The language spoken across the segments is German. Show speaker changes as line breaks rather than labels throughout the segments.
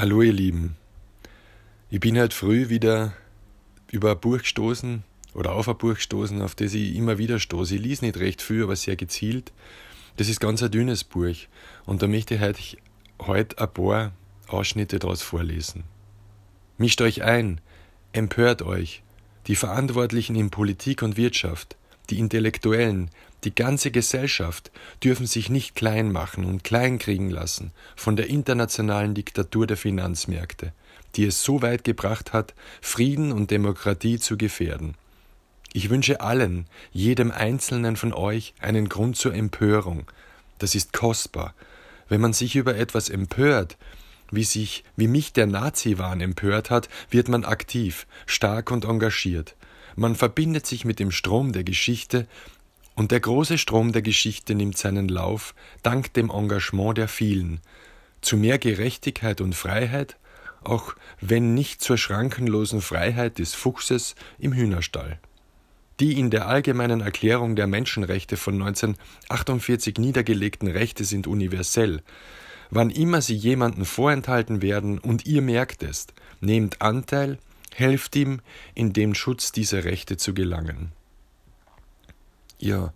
Hallo ihr Lieben. Ich bin halt früh wieder über ein Buch gestoßen oder auf ein Buch gestoßen, auf das ich immer wieder stoße. Ich lese nicht recht viel, aber sehr gezielt. Das ist ganz ein dünnes Buch und da möchte ich heute, heute ein paar Ausschnitte daraus vorlesen. Mischt euch ein, empört euch, die Verantwortlichen in Politik und Wirtschaft, die Intellektuellen, die ganze Gesellschaft dürfen sich nicht klein machen und kleinkriegen lassen von der internationalen Diktatur der Finanzmärkte, die es so weit gebracht hat, Frieden und Demokratie zu gefährden. Ich wünsche allen, jedem Einzelnen von euch, einen Grund zur Empörung. Das ist kostbar. Wenn man sich über etwas empört, wie sich, wie mich der Nazi-Wahn empört hat, wird man aktiv, stark und engagiert. Man verbindet sich mit dem Strom der Geschichte und der große Strom der Geschichte nimmt seinen Lauf dank dem Engagement der vielen zu mehr Gerechtigkeit und Freiheit, auch wenn nicht zur schrankenlosen Freiheit des Fuchses im Hühnerstall. Die in der Allgemeinen Erklärung der Menschenrechte von 1948 niedergelegten Rechte sind universell. Wann immer sie jemanden vorenthalten werden und ihr merkt es, nehmt Anteil, helft ihm, in den Schutz dieser Rechte zu gelangen. Ja,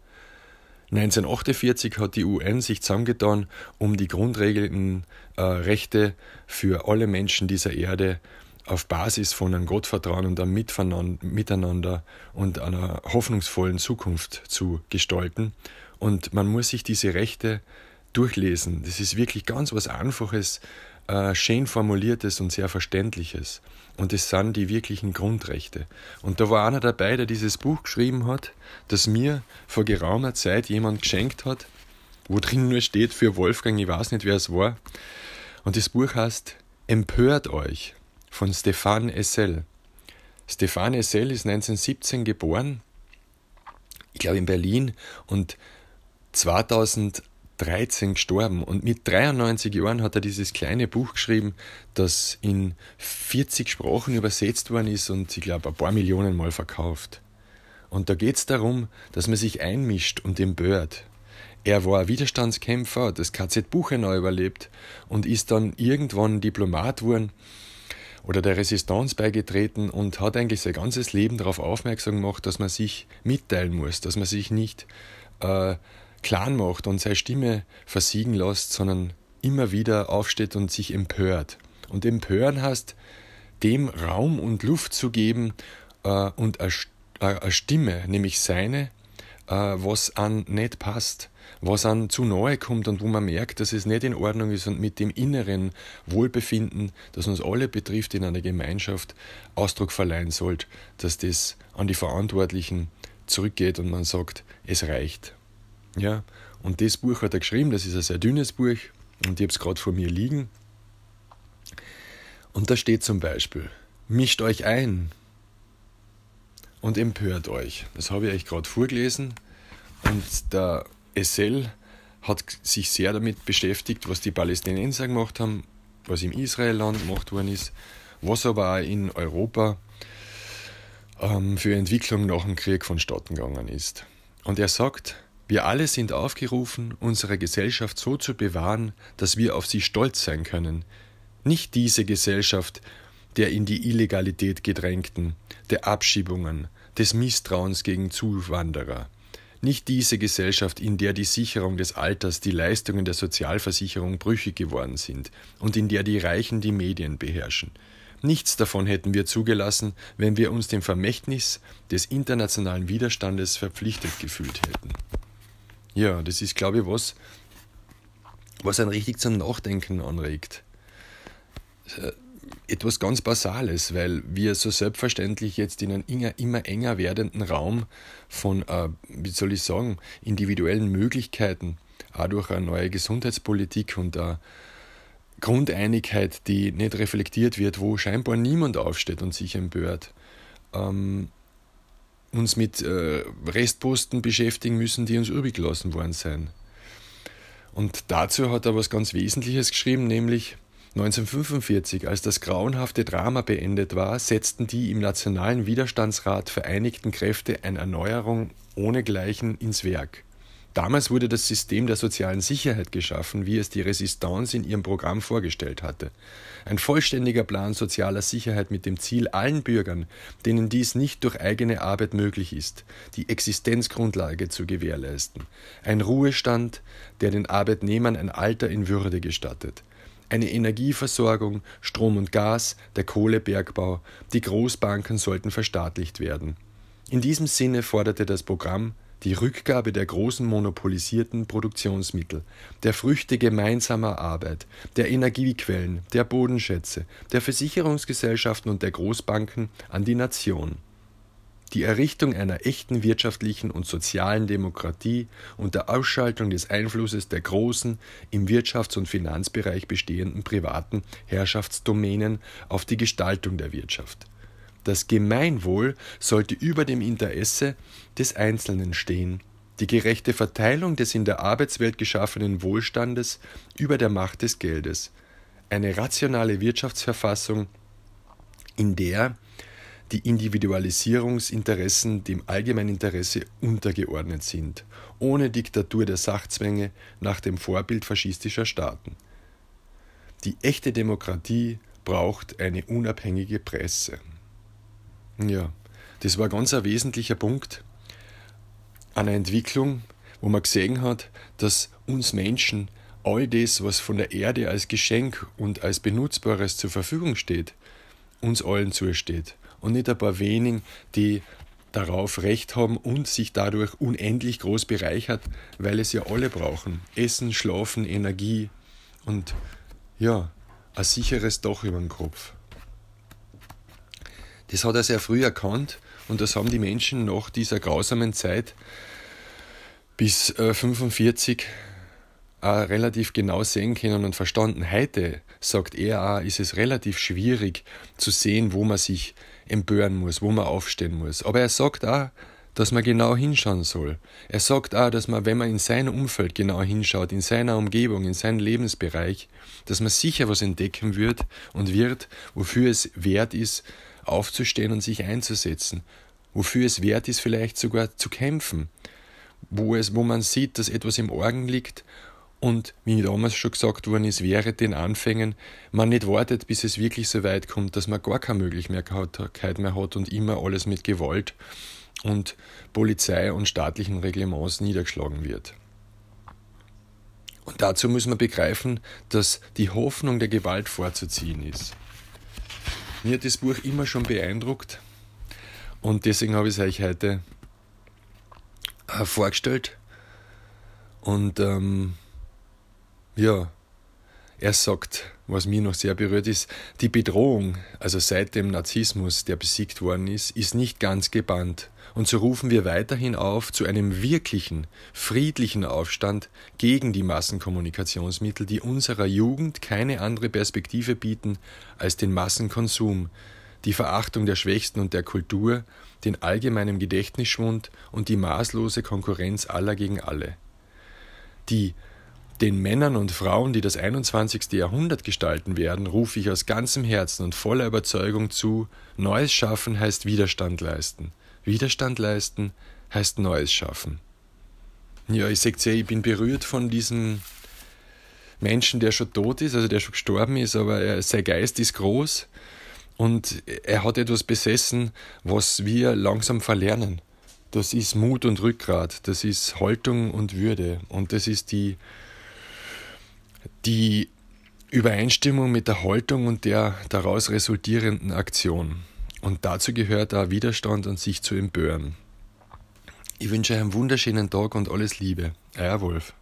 1948 hat die UN sich zusammengetan, um die grundregelnden äh, Rechte für alle Menschen dieser Erde auf Basis von einem Gottvertrauen und einem Miteinander und einer hoffnungsvollen Zukunft zu gestalten. Und man muss sich diese Rechte durchlesen. Das ist wirklich ganz was Einfaches, äh, schön formuliertes und sehr verständliches. Und es sind die wirklichen Grundrechte. Und da war einer dabei, der dieses Buch geschrieben hat, das mir vor geraumer Zeit jemand geschenkt hat, wo drin nur steht für Wolfgang, ich weiß nicht, wer es war. Und das Buch heißt Empört euch von Stefan Essel. Stefan Essel ist 1917 geboren, ich glaube in Berlin, und 2000 13 gestorben und mit 93 Jahren hat er dieses kleine Buch geschrieben, das in 40 Sprachen übersetzt worden ist und ich glaube ein paar Millionen Mal verkauft. Und da geht es darum, dass man sich einmischt und empört. Er war Widerstandskämpfer, das KZ Buchenau überlebt und ist dann irgendwann Diplomat geworden oder der Resistance beigetreten und hat eigentlich sein ganzes Leben darauf aufmerksam gemacht, dass man sich mitteilen muss, dass man sich nicht äh, klein macht und seine Stimme versiegen lässt, sondern immer wieder aufsteht und sich empört. Und empören heißt, dem Raum und Luft zu geben äh, und eine, äh, eine Stimme, nämlich seine, äh, was an nicht passt, was an zu nahe kommt und wo man merkt, dass es nicht in Ordnung ist und mit dem inneren Wohlbefinden, das uns alle betrifft in einer Gemeinschaft, Ausdruck verleihen sollte, dass das an die Verantwortlichen zurückgeht und man sagt, es reicht. Ja, und das Buch hat er geschrieben, das ist ein sehr dünnes Buch und ich habe es gerade vor mir liegen. Und da steht zum Beispiel, mischt euch ein und empört euch. Das habe ich euch gerade vorgelesen und der Essel hat sich sehr damit beschäftigt, was die Palästinenser gemacht haben, was im Israelland gemacht worden ist, was aber auch in Europa ähm, für Entwicklung nach dem Krieg vonstatten gegangen ist. Und er sagt, wir alle sind aufgerufen, unsere Gesellschaft so zu bewahren, dass wir auf sie stolz sein können. Nicht diese Gesellschaft der in die Illegalität gedrängten, der Abschiebungen, des Misstrauens gegen Zuwanderer. Nicht diese Gesellschaft, in der die Sicherung des Alters, die Leistungen der Sozialversicherung brüchig geworden sind und in der die Reichen die Medien beherrschen. Nichts davon hätten wir zugelassen, wenn wir uns dem Vermächtnis des internationalen Widerstandes verpflichtet gefühlt hätten. Ja, das ist, glaube ich, was, was einen richtig zum Nachdenken anregt. Äh, etwas ganz Basales, weil wir so selbstverständlich jetzt in einem immer enger werdenden Raum von, äh, wie soll ich sagen, individuellen Möglichkeiten, auch durch eine neue Gesundheitspolitik und eine Grundeinigkeit, die nicht reflektiert wird, wo scheinbar niemand aufsteht und sich empört, ähm, uns mit äh, Restposten beschäftigen müssen, die uns übrig gelassen worden sind. Und dazu hat er was ganz Wesentliches geschrieben, nämlich 1945, als das grauenhafte Drama beendet war, setzten die im Nationalen Widerstandsrat vereinigten Kräfte eine Erneuerung ohnegleichen ins Werk. Damals wurde das System der sozialen Sicherheit geschaffen, wie es die Resistance in ihrem Programm vorgestellt hatte. Ein vollständiger Plan sozialer Sicherheit mit dem Ziel, allen Bürgern, denen dies nicht durch eigene Arbeit möglich ist, die Existenzgrundlage zu gewährleisten. Ein Ruhestand, der den Arbeitnehmern ein Alter in Würde gestattet. Eine Energieversorgung, Strom und Gas, der Kohlebergbau, die Großbanken sollten verstaatlicht werden. In diesem Sinne forderte das Programm die Rückgabe der großen monopolisierten Produktionsmittel, der Früchte gemeinsamer Arbeit, der Energiequellen, der Bodenschätze, der Versicherungsgesellschaften und der Großbanken an die Nation. Die Errichtung einer echten wirtschaftlichen und sozialen Demokratie unter Ausschaltung des Einflusses der großen, im Wirtschafts- und Finanzbereich bestehenden privaten Herrschaftsdomänen auf die Gestaltung der Wirtschaft. Das Gemeinwohl sollte über dem Interesse des Einzelnen stehen, die gerechte Verteilung des in der Arbeitswelt geschaffenen Wohlstandes über der Macht des Geldes, eine rationale Wirtschaftsverfassung, in der die Individualisierungsinteressen dem Allgemeininteresse untergeordnet sind, ohne Diktatur der Sachzwänge nach dem Vorbild faschistischer Staaten. Die echte Demokratie braucht eine unabhängige Presse. Ja, das war ganz ein wesentlicher Punkt einer Entwicklung, wo man gesehen hat, dass uns Menschen all das, was von der Erde als Geschenk und als Benutzbares zur Verfügung steht, uns allen zusteht. Und nicht ein paar wenigen, die darauf Recht haben und sich dadurch unendlich groß bereichert, weil es ja alle brauchen. Essen, Schlafen, Energie und ja, ein sicheres Dach über dem Kopf. Das hat er sehr früh erkannt und das haben die Menschen nach dieser grausamen Zeit bis äh, 45 auch relativ genau sehen können und verstanden. Heute, sagt er auch, ist es relativ schwierig zu sehen, wo man sich empören muss, wo man aufstehen muss. Aber er sagt auch, dass man genau hinschauen soll. Er sagt auch, dass man, wenn man in seinem Umfeld genau hinschaut, in seiner Umgebung, in seinem Lebensbereich, dass man sicher was entdecken wird und wird, wofür es wert ist, aufzustehen und sich einzusetzen, wofür es wert ist, vielleicht sogar zu kämpfen, wo, es, wo man sieht, dass etwas im Orgen liegt und, wie damals schon gesagt worden ist, während den Anfängen man nicht wartet, bis es wirklich so weit kommt, dass man gar keine Möglichkeit mehr hat und immer alles mit Gewalt und Polizei und staatlichen Reglements niedergeschlagen wird. Und dazu muss man begreifen, dass die Hoffnung der Gewalt vorzuziehen ist. Mir hat das Buch immer schon beeindruckt und deswegen habe ich es euch heute äh, vorgestellt. Und ähm, ja, er sagt, was mir noch sehr berührt ist, die Bedrohung, also seit dem Narzissmus, der besiegt worden ist, ist nicht ganz gebannt. Und so rufen wir weiterhin auf zu einem wirklichen, friedlichen Aufstand gegen die Massenkommunikationsmittel, die unserer Jugend keine andere Perspektive bieten als den Massenkonsum, die Verachtung der Schwächsten und der Kultur, den allgemeinen Gedächtnisschwund und die maßlose Konkurrenz aller gegen alle. Die den Männern und Frauen, die das 21. Jahrhundert gestalten werden, rufe ich aus ganzem Herzen und voller Überzeugung zu, Neues schaffen heißt Widerstand leisten. Widerstand leisten heißt Neues schaffen. Ja, ich sage ja, ich bin berührt von diesem Menschen, der schon tot ist, also der schon gestorben ist, aber er, sein Geist ist groß und er hat etwas besessen, was wir langsam verlernen. Das ist Mut und Rückgrat, das ist Haltung und Würde und das ist die, die Übereinstimmung mit der Haltung und der daraus resultierenden Aktion. Und dazu gehört auch Widerstand und sich zu empören. Ich wünsche euch einen wunderschönen Tag und alles Liebe. Euer Wolf.